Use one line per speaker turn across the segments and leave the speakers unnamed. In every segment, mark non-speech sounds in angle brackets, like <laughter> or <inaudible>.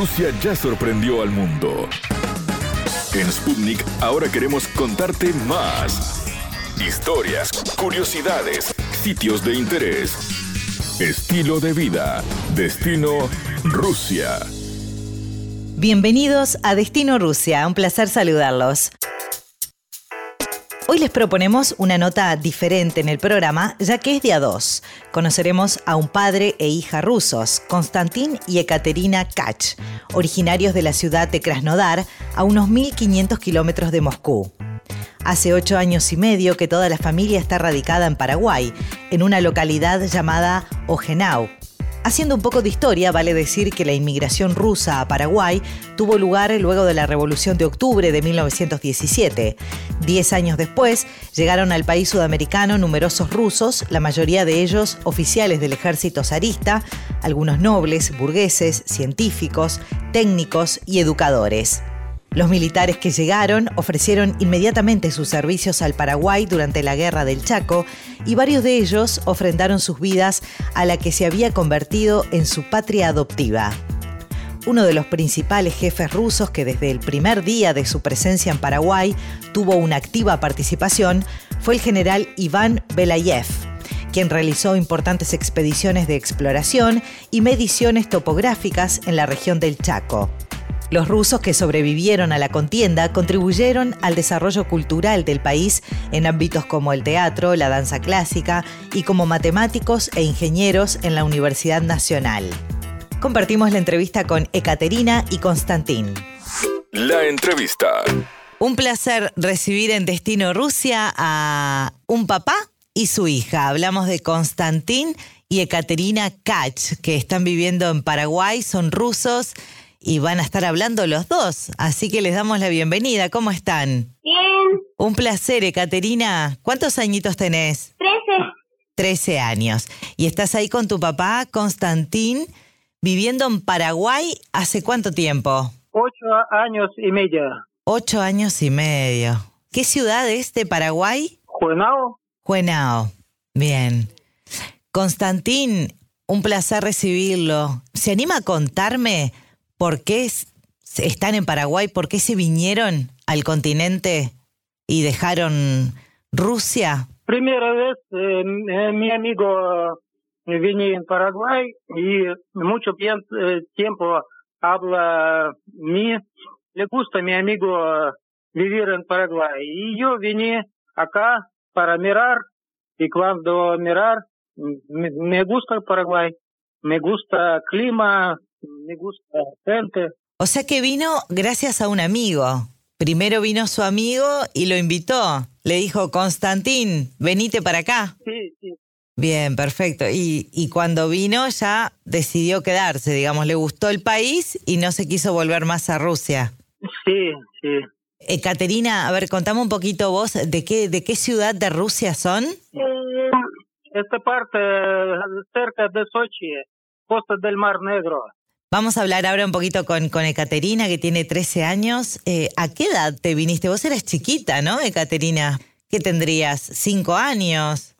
Rusia ya sorprendió al mundo. En Sputnik ahora queremos contarte más. Historias, curiosidades, sitios de interés, estilo de vida, destino Rusia.
Bienvenidos a Destino Rusia, un placer saludarlos. Hoy les proponemos una nota diferente en el programa, ya que es día 2. Conoceremos a un padre e hija rusos, Konstantin y Ekaterina Kach, originarios de la ciudad de Krasnodar, a unos 1500 kilómetros de Moscú. Hace ocho años y medio que toda la familia está radicada en Paraguay, en una localidad llamada Ojenau, Haciendo un poco de historia, vale decir que la inmigración rusa a Paraguay tuvo lugar luego de la Revolución de Octubre de 1917. Diez años después, llegaron al país sudamericano numerosos rusos, la mayoría de ellos oficiales del ejército zarista, algunos nobles, burgueses, científicos, técnicos y educadores. Los militares que llegaron ofrecieron inmediatamente sus servicios al Paraguay durante la Guerra del Chaco y varios de ellos ofrendaron sus vidas a la que se había convertido en su patria adoptiva. Uno de los principales jefes rusos que desde el primer día de su presencia en Paraguay tuvo una activa participación fue el general Iván Belayev, quien realizó importantes expediciones de exploración y mediciones topográficas en la región del Chaco. Los rusos que sobrevivieron a la contienda contribuyeron al desarrollo cultural del país en ámbitos como el teatro, la danza clásica y como matemáticos e ingenieros en la Universidad Nacional. Compartimos la entrevista con Ekaterina y Konstantin.
La entrevista.
Un placer recibir en Destino Rusia a un papá y su hija. Hablamos de Konstantin y Ekaterina Kach, que están viviendo en Paraguay, son rusos y van a estar hablando los dos. Así que les damos la bienvenida. ¿Cómo están?
Bien.
Un placer, Ekaterina. ¿Cuántos añitos tenés?
Trece.
Trece años. Y estás ahí con tu papá, Constantín, viviendo en Paraguay hace cuánto tiempo?
Ocho años y medio.
Ocho años y medio. ¿Qué ciudad es de Paraguay?
Juenao.
Juenao. Bien. Constantín, un placer recibirlo. ¿Se anima a contarme por qué están en Paraguay, por qué se vinieron al continente y dejaron Rusia?
Primera vez eh, eh, mi amigo eh, vine en Paraguay y mucho tiempo habla mí. Le gusta mi amigo vivir en Paraguay. Y yo vine acá para mirar y cuando mirar me, me gusta Paraguay, me gusta clima, me gusta gente.
O sea que vino gracias a un amigo. Primero vino su amigo y lo invitó. Le dijo, Constantín, venite para acá.
Sí, sí.
Bien, perfecto. Y, y cuando vino ya decidió quedarse, digamos, le gustó el país y no se quiso volver más a Rusia.
Sí, sí.
Ekaterina, a ver, contame un poquito vos, ¿de qué, de qué ciudad de Rusia son?
Eh, esta parte, cerca de Sochi, costa del Mar Negro.
Vamos a hablar ahora un poquito con, con Ekaterina, que tiene 13 años. Eh, ¿A qué edad te viniste? Vos eras chiquita, ¿no, Ekaterina? ¿Qué tendrías? ¿Cinco años?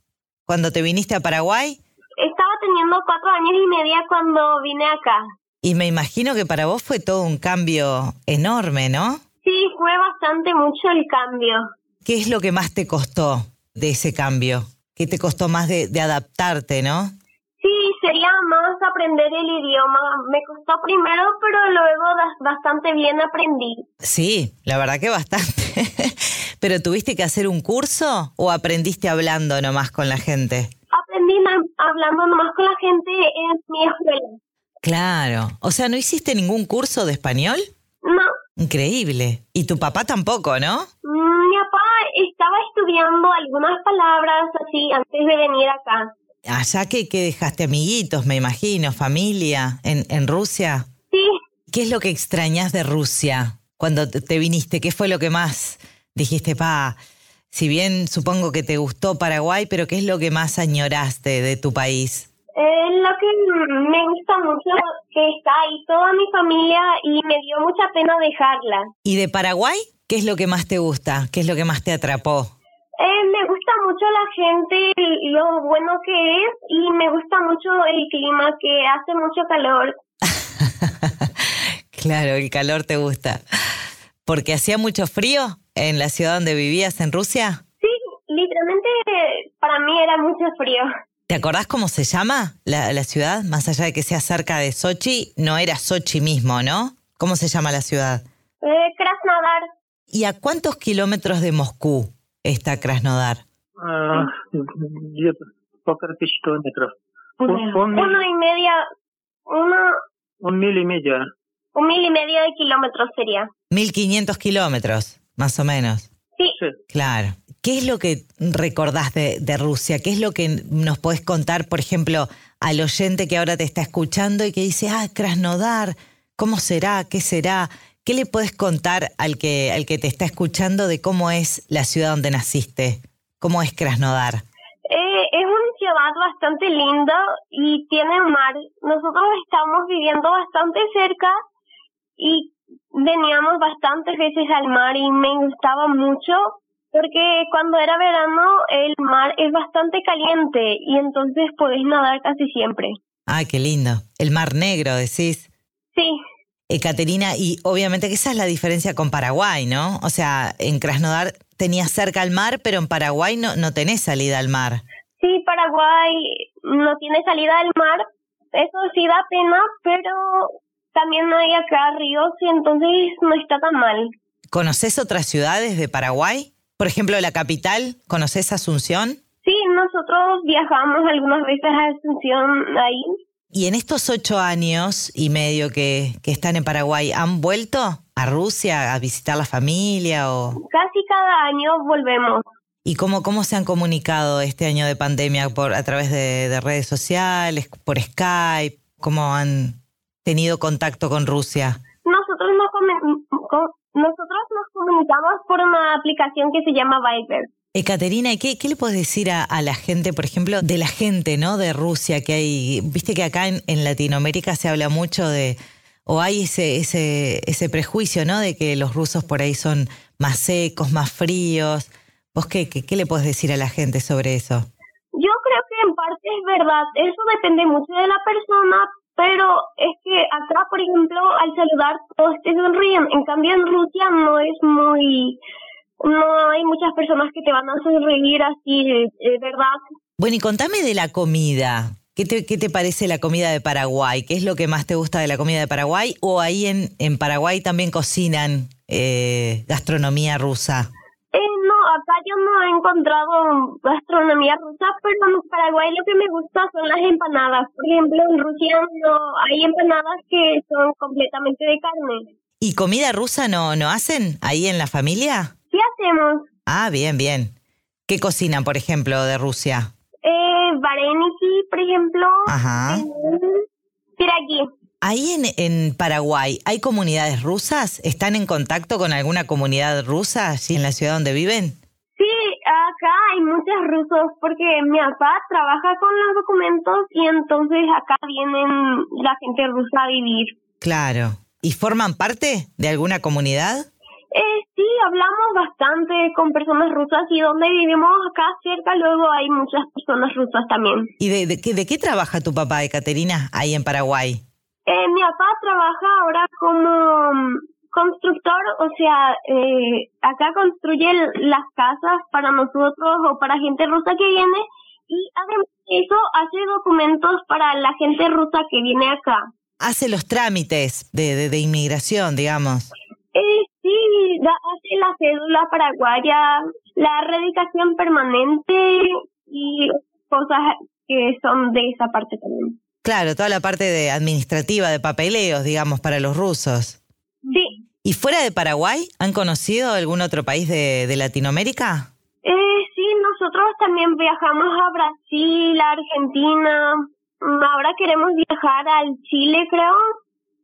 ¿Cuando te viniste a Paraguay?
Estaba teniendo cuatro años y media cuando vine acá.
Y me imagino que para vos fue todo un cambio enorme, ¿no?
Sí, fue bastante mucho el cambio.
¿Qué es lo que más te costó de ese cambio? ¿Qué te costó más de, de adaptarte, no?
Sería más aprender el idioma. Me costó primero, pero luego bastante bien aprendí.
Sí, la verdad que bastante. <laughs> ¿Pero tuviste que hacer un curso o aprendiste hablando nomás con la gente?
Aprendí hablando nomás con la gente en mi escuela.
Claro. O sea, ¿no hiciste ningún curso de español?
No.
Increíble. ¿Y tu papá tampoco, no?
Mi papá estaba estudiando algunas palabras así antes de venir acá.
Allá que, que dejaste amiguitos, me imagino, familia, en, en Rusia.
Sí.
¿Qué es lo que extrañas de Rusia cuando te viniste? ¿Qué fue lo que más dijiste, pa? Si bien supongo que te gustó Paraguay, pero ¿qué es lo que más añoraste de tu país?
Eh, lo que me gusta mucho que está ahí toda mi familia y me dio mucha pena dejarla.
¿Y de Paraguay? ¿Qué es lo que más te gusta? ¿Qué es lo que más te atrapó?
Gusta mucho la gente, lo bueno que es y me gusta mucho el clima, que hace mucho calor. <laughs>
Claro, el calor te gusta. ¿Porque hacía mucho frío en la ciudad donde vivías en Rusia?
Sí, literalmente para mí era mucho frío.
¿Te acordás cómo se llama la, la ciudad? Más allá de que sea cerca de Sochi, no era Sochi mismo, ¿no? ¿Cómo se llama la ciudad?
Eh, Krasnodar.
¿Y a cuántos kilómetros de Moscú está Krasnodar?
А, где-то полторы тысячи километров. Un, un,
Uno
mil,
y media, uno,
un mil y medio.
un mil y medio de kilómetros sería.
1500 kilómetros, más o menos.
Sí,
Sí.
Claro. ¿Qué es lo que recordás de, de Rusia? ¿Qué es lo que nos podés contar, por ejemplo, al oyente que ahora te está escuchando y que dice, ah, Krasnodar, ¿cómo será? ¿Qué será? ¿Qué le podés contar al que, al que te está escuchando de cómo es la ciudad donde naciste? ¿Cómo es Krasnodar?
Eh, es una ciudad bastante linda y tiene mar. Nosotros estamos viviendo bastante cerca y veníamos bastantes veces al mar y me gustaba mucho porque cuando era verano el mar es bastante caliente y entonces podés nadar casi siempre.
Ah, qué lindo. El Mar Negro, decís.
Sí,
Caterina, y obviamente que esa es la diferencia con Paraguay, ¿no? O sea, en Krasnodar tenías cerca al mar, pero en Paraguay no, no tenés salida al mar.
sí, Paraguay no tiene salida del mar. Eso sí da pena, pero también no hay acá ríos y entonces no está tan mal.
¿Conoces otras ciudades de Paraguay? Por ejemplo, la capital, ¿conoces Asunción?
Sí, nosotros viajamos algunas veces a Asunción ahí.
Y en estos ocho años y medio que, que están en Paraguay, ¿han vuelto a Rusia a visitar la familia? O...
Casi cada año volvemos.
¿Y cómo, cómo se han comunicado este año de pandemia? ¿Por, ¿A través de, de redes sociales, por Skype? ¿Cómo han tenido contacto con Rusia?
Nosotros nos, nosotros nos comunicamos por una aplicación que se llama Viber.
Ekaterina, ¿y qué, qué le puedes decir a, a la gente, por ejemplo, de la gente, ¿no? De Rusia, que hay, viste que acá en, en Latinoamérica se habla mucho de, o hay ese, ese, ese prejuicio, ¿no? De que los rusos por ahí son más secos, más fríos. ¿Vos qué, qué, qué le puedes decir a la gente sobre eso?
Yo creo que en parte es verdad. Eso depende mucho de la persona, pero es que acá, por ejemplo, al saludar todos te sonríen. En cambio, en Rusia no es muy... No hay muchas personas que te van a sonreír así, de, de verdad.
Bueno, y contame de la comida. ¿Qué te, ¿Qué te parece la comida de Paraguay? ¿Qué es lo que más te gusta de la comida de Paraguay? ¿O ahí en, en Paraguay también cocinan eh, gastronomía rusa?
Eh, no, acá yo no he encontrado gastronomía rusa, pero en Paraguay lo que me gusta son las empanadas. Por ejemplo, en Rusia no hay empanadas que son completamente de carne.
¿Y comida rusa no, no hacen ahí en la familia?
¿Qué hacemos?
Ah, bien, bien. ¿Qué cocinan, por ejemplo, de Rusia?
Eh, vareniki, por ejemplo.
Ajá.
Piragui.
Ahí en, en Paraguay, ¿hay comunidades rusas? ¿Están en contacto con alguna comunidad rusa allí en la ciudad donde viven?
Sí, acá hay muchos rusos porque mi papá trabaja con los documentos y entonces acá vienen la gente rusa a vivir.
Claro. ¿Y forman parte de alguna comunidad?
Eh, sí, hablamos bastante con personas rusas y donde vivimos acá cerca luego hay muchas personas rusas también.
¿Y de, de qué, de qué trabaja tu papá, Ekaterina, ahí en Paraguay?
Eh, mi papá trabaja ahora como mm, constructor, o sea, eh, acá construye las casas para nosotros o para gente rusa que viene y además de eso hace documentos para la gente rusa que viene acá.
Hace los trámites de, de, de inmigración, digamos.
Da- hace la cédula paraguaya, la erradicación permanente y cosas que son de esa parte también.
Claro, toda la parte de administrativa, de papeleos, digamos, para los rusos.
Sí,
¿Y fuera de Paraguay, han conocido algún otro país de, de Latinoamérica?
eh, sí, nosotros también viajamos a Brasil, a Argentina. Ahora queremos viajar al Chile, creo,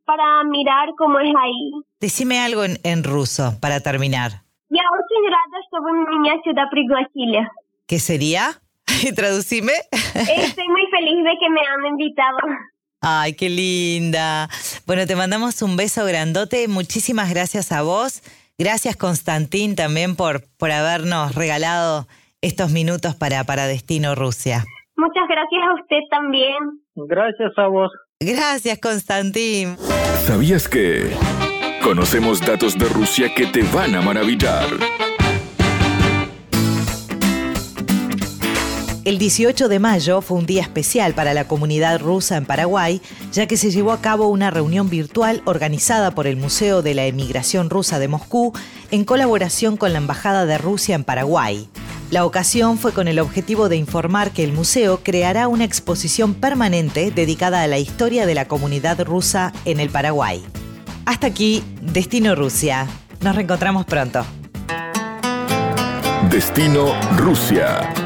para mirar cómo es ahí.
Decime algo en, en ruso para terminar.
Я очень рада, что вы меня сюда пригласили.
¿Qué sería? <laughs> Traducime.
Estoy <laughs> muy feliz de que me han invitado.
Ay, qué linda. Bueno, te mandamos un beso grandote. Muchísimas gracias a vos. Gracias, Constantín, también por, por habernos regalado estos minutos para, para Destino Rusia.
Muchas gracias a usted también.
Gracias a vos.
Gracias, Constantín.
¿Sabías que... Conocemos datos de Rusia que te van a maravillar.
El 18 de mayo fue un día especial para la comunidad rusa en Paraguay, ya que se llevó a cabo una reunión virtual organizada por el Museo de la Emigración Rusa de Moscú en colaboración con la Embajada de Rusia en Paraguay. La ocasión fue con el objetivo de informar que el museo creará una exposición permanente dedicada a la historia de la comunidad rusa en el Paraguay. Hasta aquí, Destino Rusia. Nos reencontramos pronto.
Destino Rusia.